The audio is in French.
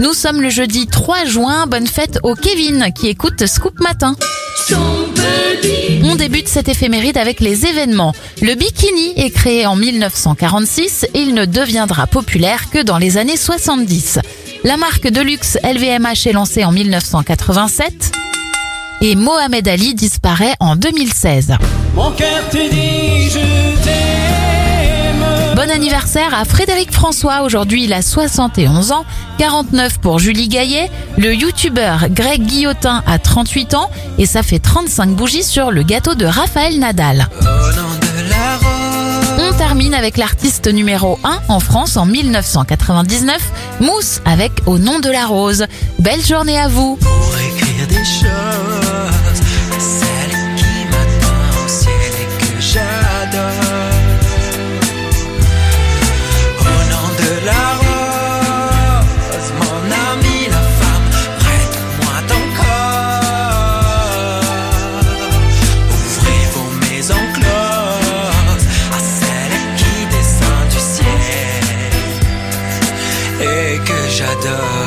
Nous sommes le jeudi 3 juin. Bonne fête au Kevin qui écoute Scoop Matin. On débute cette éphéméride avec les événements. Le bikini est créé en 1946 et il ne deviendra populaire que dans les années 70. La marque de luxe LVMH est lancée en 1987 et Mohamed Ali disparaît en 2016. Mon cœur. Bon anniversaire à Frédéric François. Aujourd'hui, il a 71 ans, 49 pour Julie Gaillet. Le youtubeur Greg Guillotin a 38 ans et ça fait 35 bougies sur le gâteau de Raphaël Nadal. On termine avec l'artiste numéro 1 en France en 1999, Mousse avec Au nom de la rose. Belle journée à vous. Pour écrire des choses. que j'adore.